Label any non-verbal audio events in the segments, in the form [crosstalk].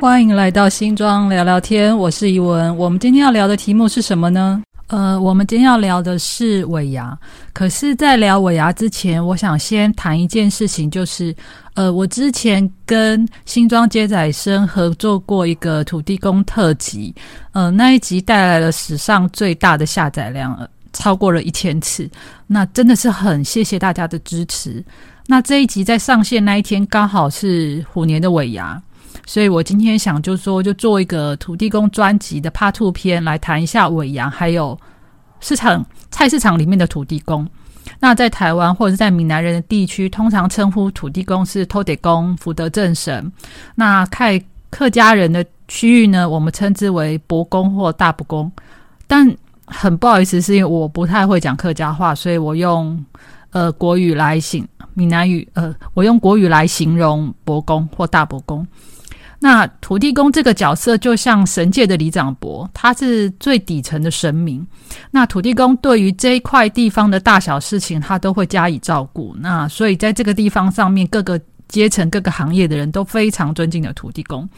欢迎来到新庄聊聊天，我是怡文。我们今天要聊的题目是什么呢？呃，我们今天要聊的是尾牙。可是，在聊尾牙之前，我想先谈一件事情，就是呃，我之前跟新庄接仔生合作过一个土地公特辑，呃，那一集带来了史上最大的下载量，超过了一千次。那真的是很谢谢大家的支持。那这一集在上线那一天，刚好是虎年的尾牙。所以我今天想就说，就做一个土地公专辑的 Part Two 篇，来谈一下尾牙，还有市场菜市场里面的土地公。那在台湾或者是在闽南人的地区，通常称呼土地公是偷地公、福德正神。那看客家人的区域呢，我们称之为伯公或大伯公。但很不好意思，是因为我不太会讲客家话，所以我用呃国语来形闽南语，呃，我用国语来形容伯公或大伯公。那土地公这个角色就像神界的里长伯，他是最底层的神明。那土地公对于这一块地方的大小事情，他都会加以照顾。那所以在这个地方上面，各个阶层、各个行业的人都非常尊敬的土地公。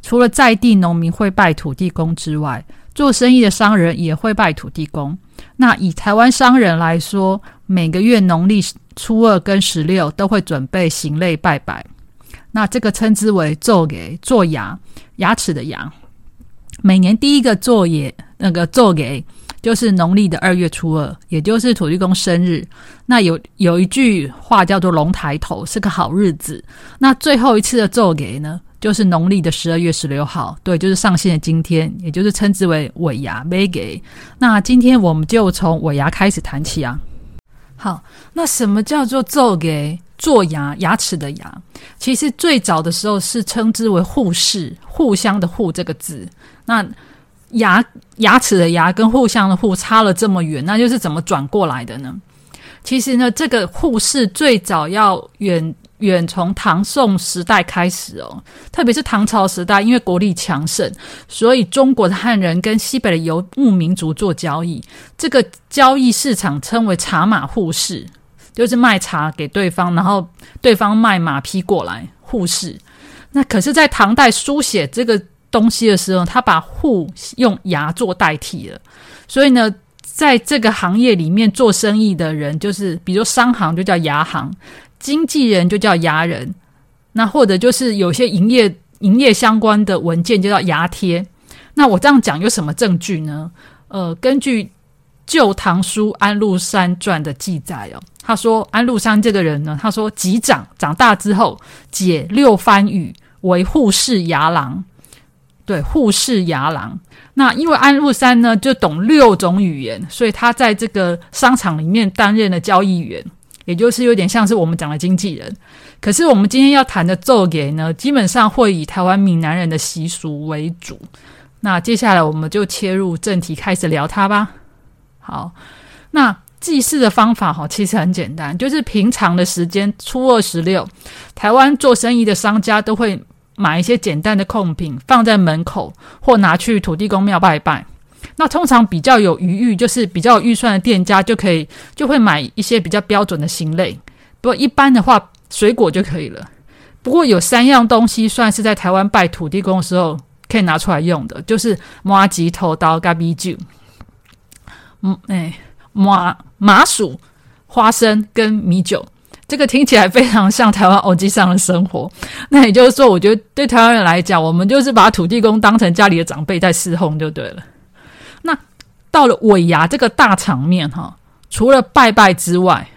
除了在地农民会拜土地公之外，做生意的商人也会拜土地公。那以台湾商人来说，每个月农历初二跟十六都会准备行类拜拜。那这个称之为做给做牙牙齿的牙，每年第一个做也那个做给就是农历的二月初二，也就是土地公生日。那有有一句话叫做“龙抬头”，是个好日子。那最后一次的做给呢，就是农历的十二月十六号，对，就是上线的今天，也就是称之为尾牙没给。那今天我们就从尾牙开始谈起啊。好，那什么叫做做给？做牙牙齿的牙，其实最早的时候是称之为护士，互相的护这个字。那牙牙齿的牙跟互相的互差了这么远，那又是怎么转过来的呢？其实呢，这个护士最早要远远从唐宋时代开始哦，特别是唐朝时代，因为国力强盛，所以中国的汉人跟西北的游牧民族做交易，这个交易市场称为茶马互市。就是卖茶给对方，然后对方卖马匹过来互市。那可是，在唐代书写这个东西的时候，他把互用牙做代替了。所以呢，在这个行业里面做生意的人，就是比如商行就叫牙行，经纪人就叫牙人，那或者就是有些营业营业相关的文件就叫牙贴。那我这样讲有什么证据呢？呃，根据《旧唐书安禄山传》的记载哦。他说：“安禄山这个人呢，他说，及长长大之后，解六番语为护士牙郎。对，护士牙郎。那因为安禄山呢，就懂六种语言，所以他在这个商场里面担任了交易员，也就是有点像是我们讲的经纪人。可是我们今天要谈的奏给呢，基本上会以台湾闽南人的习俗为主。那接下来我们就切入正题，开始聊他吧。好，那。”祭祀的方法哈，其实很简单，就是平常的时间初二十六，台湾做生意的商家都会买一些简单的贡品放在门口，或拿去土地公庙拜拜。那通常比较有余裕，就是比较有预算的店家就可以就会买一些比较标准的形类。不过一般的话，水果就可以了。不过有三样东西算是在台湾拜土地公的时候可以拿出来用的，就是麻吉头刀、咖米酒。嗯，哎。麻麻薯、花生跟米酒，这个听起来非常像台湾欧基上的生活。那也就是说，我觉得对台湾人来讲，我们就是把土地公当成家里的长辈在侍奉就对了。到了尾牙这个大场面哈，除了拜拜之外，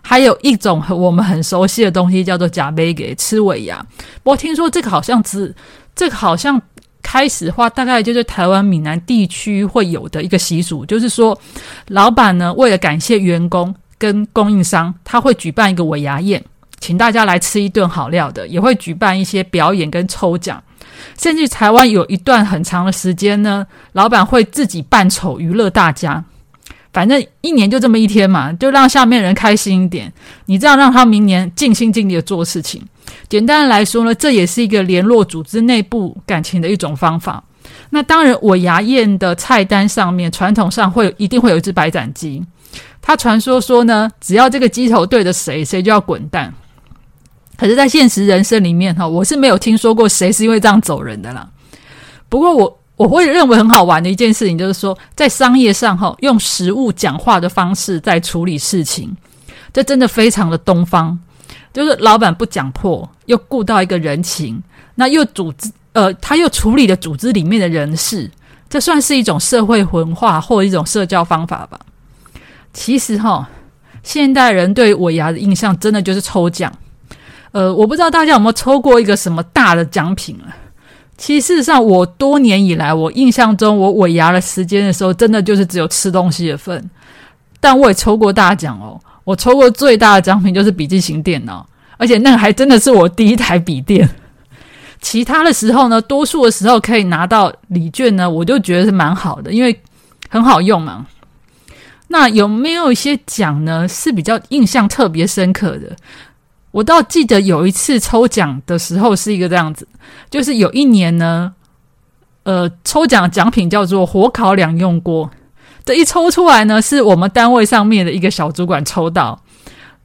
还有一种我们很熟悉的东西叫做假杯给吃尾牙。不过听说这个好像只这个好像。开始的话，大概就是台湾闽南地区会有的一个习俗，就是说，老板呢为了感谢员工跟供应商，他会举办一个尾牙宴，请大家来吃一顿好料的，也会举办一些表演跟抽奖，甚至台湾有一段很长的时间呢，老板会自己扮丑娱乐大家。反正一年就这么一天嘛，就让下面人开心一点。你这样让他明年尽心尽力的做事情。简单的来说呢，这也是一个联络组织内部感情的一种方法。那当然，我牙宴的菜单上面传统上会一定会有一只白斩鸡。他传说说呢，只要这个鸡头对着谁，谁就要滚蛋。可是，在现实人生里面哈，我是没有听说过谁是因为这样走人的啦。不过，我我会认为很好玩的一件事情，就是说，在商业上哈，用实物讲话的方式在处理事情，这真的非常的东方。就是老板不讲破，又顾到一个人情，那又组织呃，他又处理了组织里面的人事，这算是一种社会文化或一种社交方法吧。其实哈，现代人对尾牙的印象真的就是抽奖。呃，我不知道大家有没有抽过一个什么大的奖品啊？其实事实上，我多年以来，我印象中我尾牙的时间的时候，真的就是只有吃东西的份。但我也抽过大奖哦，我抽过最大的奖品就是笔记型电脑，而且那个还真的是我第一台笔电。其他的时候呢，多数的时候可以拿到礼券呢，我就觉得是蛮好的，因为很好用嘛。那有没有一些奖呢是比较印象特别深刻的？我倒记得有一次抽奖的时候是一个这样子，就是有一年呢，呃，抽奖奖品叫做火烤两用锅，这一抽出来呢，是我们单位上面的一个小主管抽到，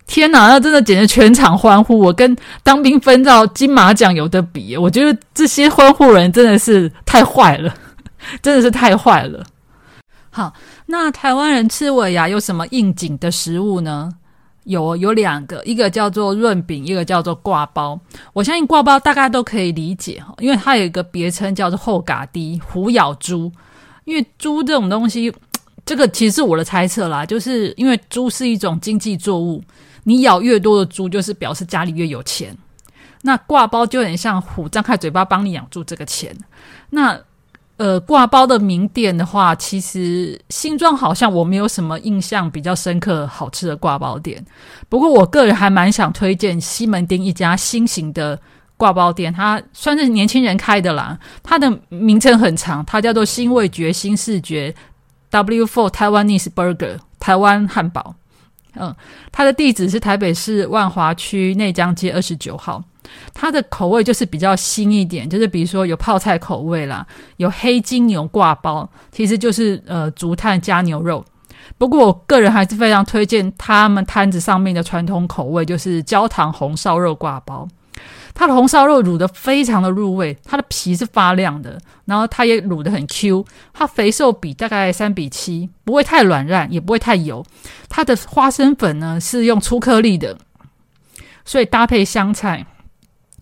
天哪，那真的简直全场欢呼，我跟当兵分到金马奖有的比，我觉得这些欢呼人真的是太坏了，[laughs] 真的是太坏了。好，那台湾人吃尾牙有什么应景的食物呢？有有两个，一个叫做润饼，一个叫做挂包。我相信挂包大家都可以理解哈，因为它有一个别称叫做后嘎低虎咬猪。因为猪这种东西，这个其实是我的猜测啦，就是因为猪是一种经济作物，你咬越多的猪，就是表示家里越有钱。那挂包就有点像虎张开嘴巴帮你养住这个钱。那呃，挂包的名店的话，其实新庄好像我没有什么印象比较深刻好吃的挂包店。不过我个人还蛮想推荐西门町一家新型的挂包店，它算是年轻人开的啦。它的名称很长，它叫做新味觉新视觉 W Four Taiwanese Burger 台湾汉堡。嗯，它的地址是台北市万华区内江街二十九号。它的口味就是比较新一点，就是比如说有泡菜口味啦，有黑金牛挂包，其实就是呃竹炭加牛肉。不过我个人还是非常推荐他们摊子上面的传统口味，就是焦糖红烧肉挂包。它的红烧肉卤的非常的入味，它的皮是发亮的，然后它也卤的很 Q，它肥瘦比大概三比七，不会太软烂，也不会太油。它的花生粉呢是用粗颗粒的，所以搭配香菜。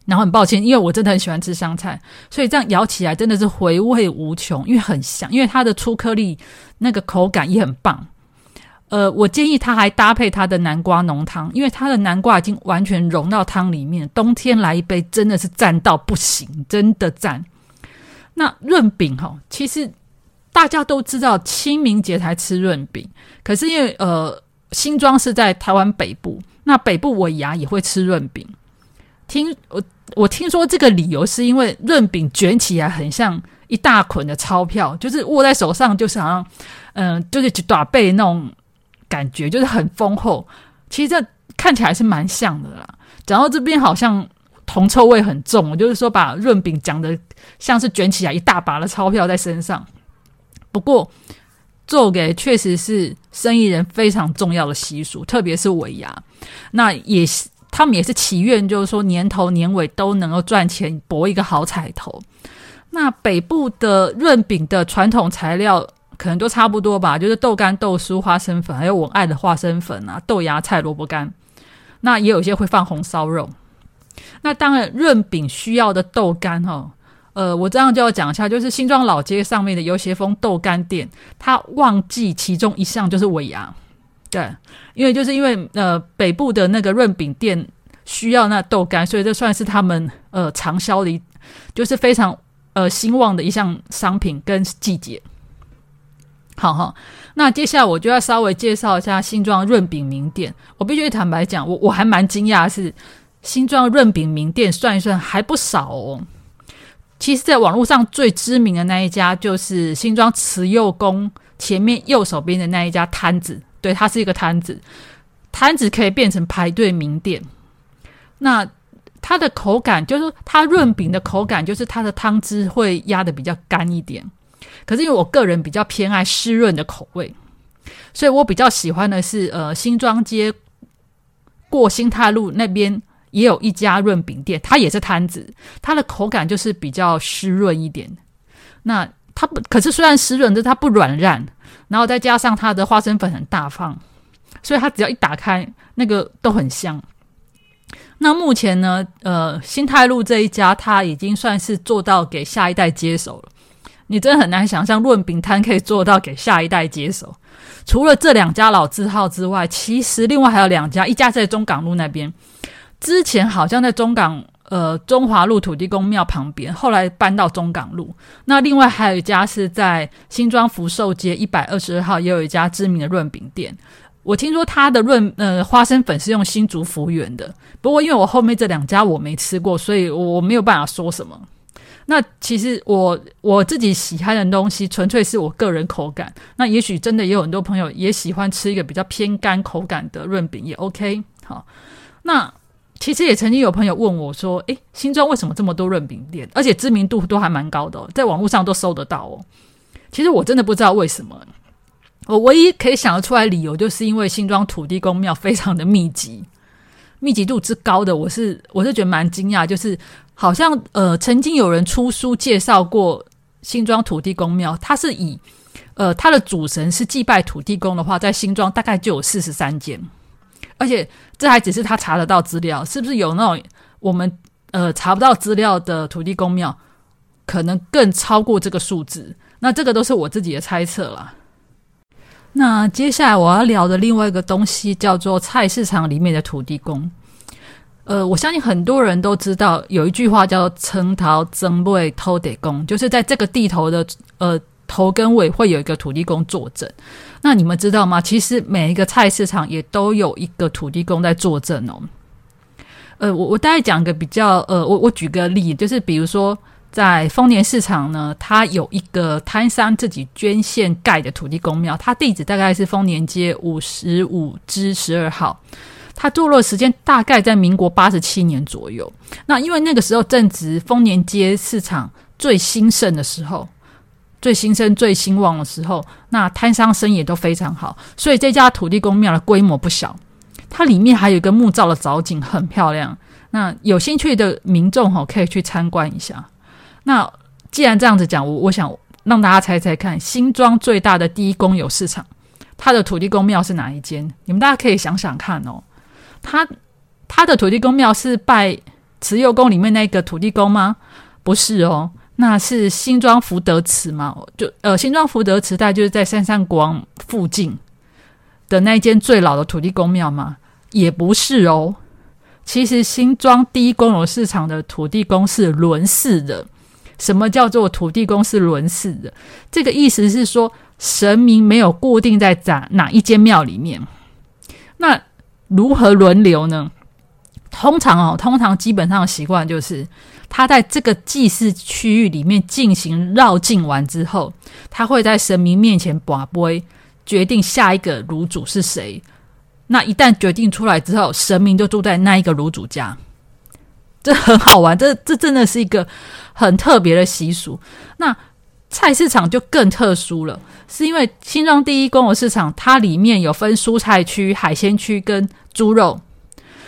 然后很抱歉，因为我真的很喜欢吃香菜，所以这样咬起来真的是回味无穷，因为很香，因为它的粗颗粒，那个口感也很棒。呃，我建议它还搭配它的南瓜浓汤，因为它的南瓜已经完全融到汤里面，冬天来一杯真的是赞到不行，真的赞。那润饼哈，其实大家都知道清明节才吃润饼，可是因为呃新庄是在台湾北部，那北部尾牙也会吃润饼。听我，我听说这个理由是因为润饼卷起来很像一大捆的钞票，就是握在手上就是好像，嗯，就是短背那种感觉，就是很丰厚。其实这看起来是蛮像的啦。讲到这边好像铜臭味很重，我就是说把润饼讲的像是卷起来一大把的钞票在身上。不过做给确实是生意人非常重要的习俗，特别是尾牙，那也是。他们也是祈愿，就是说年头年尾都能够赚钱，博一个好彩头。那北部的润饼的传统材料可能都差不多吧，就是豆干、豆酥、花生粉，还有我爱的花生粉啊，豆芽菜、萝卜干。那也有些会放红烧肉。那当然，润饼需要的豆干哈，呃，我这样就要讲一下，就是新庄老街上面的游协峰豆干店，它忘记其中一项就是尾牙。对，因为就是因为呃北部的那个润饼店需要那豆干，所以这算是他们呃长销的，就是非常呃兴旺的一项商品跟季节。好哈，那接下来我就要稍微介绍一下新庄润饼名店。我必须坦白讲，我我还蛮惊讶，是新庄润饼名店算一算还不少哦。其实，在网络上最知名的那一家，就是新庄慈幼宫前面右手边的那一家摊子。对，它是一个摊子，摊子可以变成排队名店。那它的口感就是它润饼的口感，就是它的汤汁会压的比较干一点。可是因为我个人比较偏爱湿润的口味，所以我比较喜欢的是呃新庄街过新泰路那边也有一家润饼店，它也是摊子，它的口感就是比较湿润一点。那它不，可是虽然湿润，但它不软烂，然后再加上它的花生粉很大方，所以它只要一打开，那个都很香。那目前呢，呃，新泰路这一家，它已经算是做到给下一代接手了。你真的很难想象润饼摊可以做到给下一代接手。除了这两家老字号之外，其实另外还有两家，一家在中港路那边，之前好像在中港呃中华路土地公庙旁边，后来搬到中港路。那另外还有一家是在新庄福寿街一百二十二号，也有一家知名的润饼店。我听说它的润呃花生粉是用新竹福源的，不过因为我后面这两家我没吃过，所以我没有办法说什么。那其实我我自己喜欢的东西，纯粹是我个人口感。那也许真的也有很多朋友也喜欢吃一个比较偏干口感的润饼，也 OK。好，那其实也曾经有朋友问我说：“诶，新庄为什么这么多润饼店，而且知名度都还蛮高的，在网络上都搜得到哦？”其实我真的不知道为什么。我唯一可以想得出来理由，就是因为新庄土地公庙非常的密集，密集度之高的，我是我是觉得蛮惊讶，就是好像呃曾经有人出书介绍过新庄土地公庙，它是以呃它的主神是祭拜土地公的话，在新庄大概就有四十三间，而且这还只是他查得到资料，是不是有那种我们呃查不到资料的土地公庙，可能更超过这个数字？那这个都是我自己的猜测啦。那接下来我要聊的另外一个东西叫做菜市场里面的土地公。呃，我相信很多人都知道有一句话叫“称桃增位偷得公”，就是在这个地头的呃头跟尾会有一个土地公坐镇。那你们知道吗？其实每一个菜市场也都有一个土地公在坐镇哦。呃，我我大概讲个比较呃，我我举个例，就是比如说。在丰年市场呢，它有一个摊商自己捐献盖的土地公庙，它地址大概是丰年街五十五之十二号。它坐落时间大概在民国八十七年左右。那因为那个时候正值丰年街市场最兴盛的时候，最兴盛、最兴旺的时候，那摊商生意都非常好，所以这家土地公庙的规模不小。它里面还有一个木造的藻井，很漂亮。那有兴趣的民众哈，可以去参观一下。那既然这样子讲，我我想让大家猜猜看，新庄最大的第一公有市场，它的土地公庙是哪一间？你们大家可以想想看哦。它它的土地公庙是拜慈幼宫里面那个土地公吗？不是哦，那是新庄福德祠吗？就呃，新庄福德祠在就是在三山国王附近的那一间最老的土地公庙吗？也不是哦。其实新庄第一公有市场的土地公是轮祀的。什么叫做土地公是轮祀的？这个意思是说，神明没有固定在哪哪一间庙里面。那如何轮流呢？通常哦，通常基本上的习惯就是，他在这个祭祀区域里面进行绕境完之后，他会在神明面前把杯，决定下一个炉主是谁。那一旦决定出来之后，神明就住在那一个炉主家。这很好玩，这 [laughs] 这真的是一个很特别的习俗。那菜市场就更特殊了，是因为新庄第一公有市场，它里面有分蔬菜区、海鲜区跟猪肉，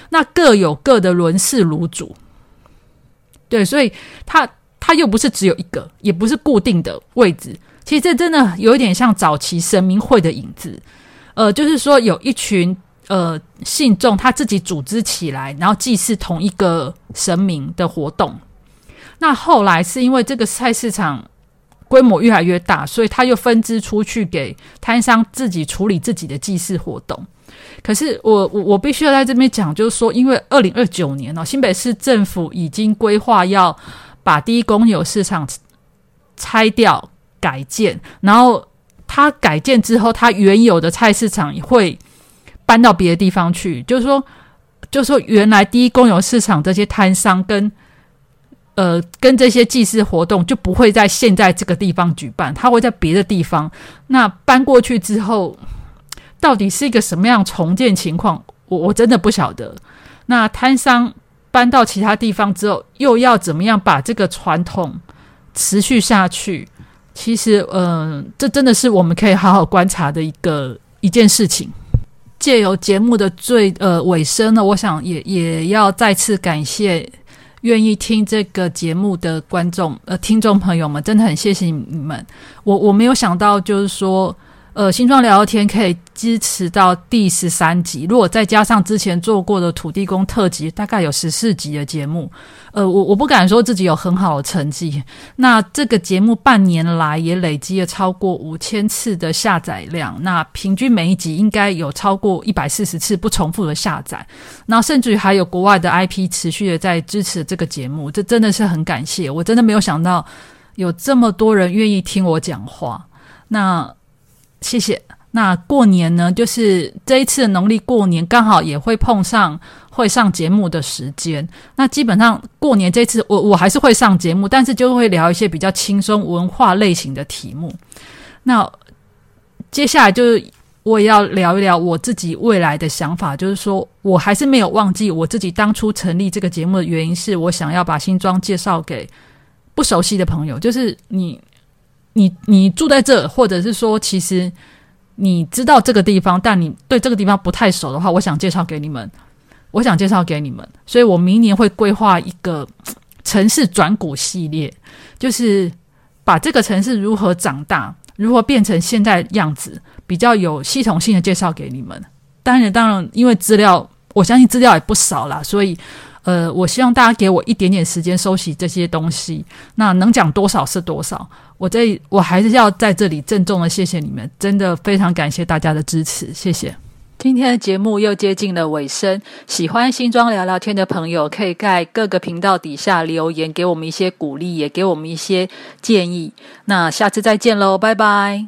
那各有各的轮式卤煮。对，所以它它又不是只有一个，也不是固定的位置。其实这真的有一点像早期神明会的影子。呃，就是说有一群。呃，信众他自己组织起来，然后祭祀同一个神明的活动。那后来是因为这个菜市场规模越来越大，所以他又分支出去给摊商自己处理自己的祭祀活动。可是我我我必须要在这边讲，就是说，因为二零二九年哦，新北市政府已经规划要把第一公有市场拆掉改建，然后它改建之后，它原有的菜市场会。搬到别的地方去，就是说，就是说，原来第一公有市场这些摊商跟呃跟这些祭祀活动就不会在现在这个地方举办，他会在别的地方。那搬过去之后，到底是一个什么样重建情况？我我真的不晓得。那摊商搬到其他地方之后，又要怎么样把这个传统持续下去？其实，嗯，这真的是我们可以好好观察的一个一件事情。借由节目的最呃尾声呢，我想也也要再次感谢愿意听这个节目的观众呃听众朋友们，真的很谢谢你们。我我没有想到，就是说。呃，新庄聊聊天可以支持到第十三集，如果再加上之前做过的土地公特辑，大概有十四集的节目。呃，我我不敢说自己有很好的成绩。那这个节目半年来也累积了超过五千次的下载量，那平均每一集应该有超过一百四十次不重复的下载。那甚至于还有国外的 IP 持续的在支持这个节目，这真的是很感谢。我真的没有想到有这么多人愿意听我讲话。那。谢谢。那过年呢，就是这一次的农历过年，刚好也会碰上会上节目的时间。那基本上过年这次，我我还是会上节目，但是就会聊一些比较轻松文化类型的题目。那接下来就是我也要聊一聊我自己未来的想法，就是说我还是没有忘记我自己当初成立这个节目的原因，是我想要把新庄介绍给不熟悉的朋友，就是你。你你住在这，或者是说，其实你知道这个地方，但你对这个地方不太熟的话，我想介绍给你们。我想介绍给你们，所以我明年会规划一个城市转股系列，就是把这个城市如何长大，如何变成现在样子，比较有系统性的介绍给你们。当然，当然，因为资料，我相信资料也不少啦，所以。呃，我希望大家给我一点点时间收集这些东西，那能讲多少是多少。我这我还是要在这里郑重的谢谢你们，真的非常感谢大家的支持，谢谢。今天的节目又接近了尾声，喜欢新装聊聊天的朋友，可以在各个频道底下留言，给我们一些鼓励，也给我们一些建议。那下次再见喽，拜拜。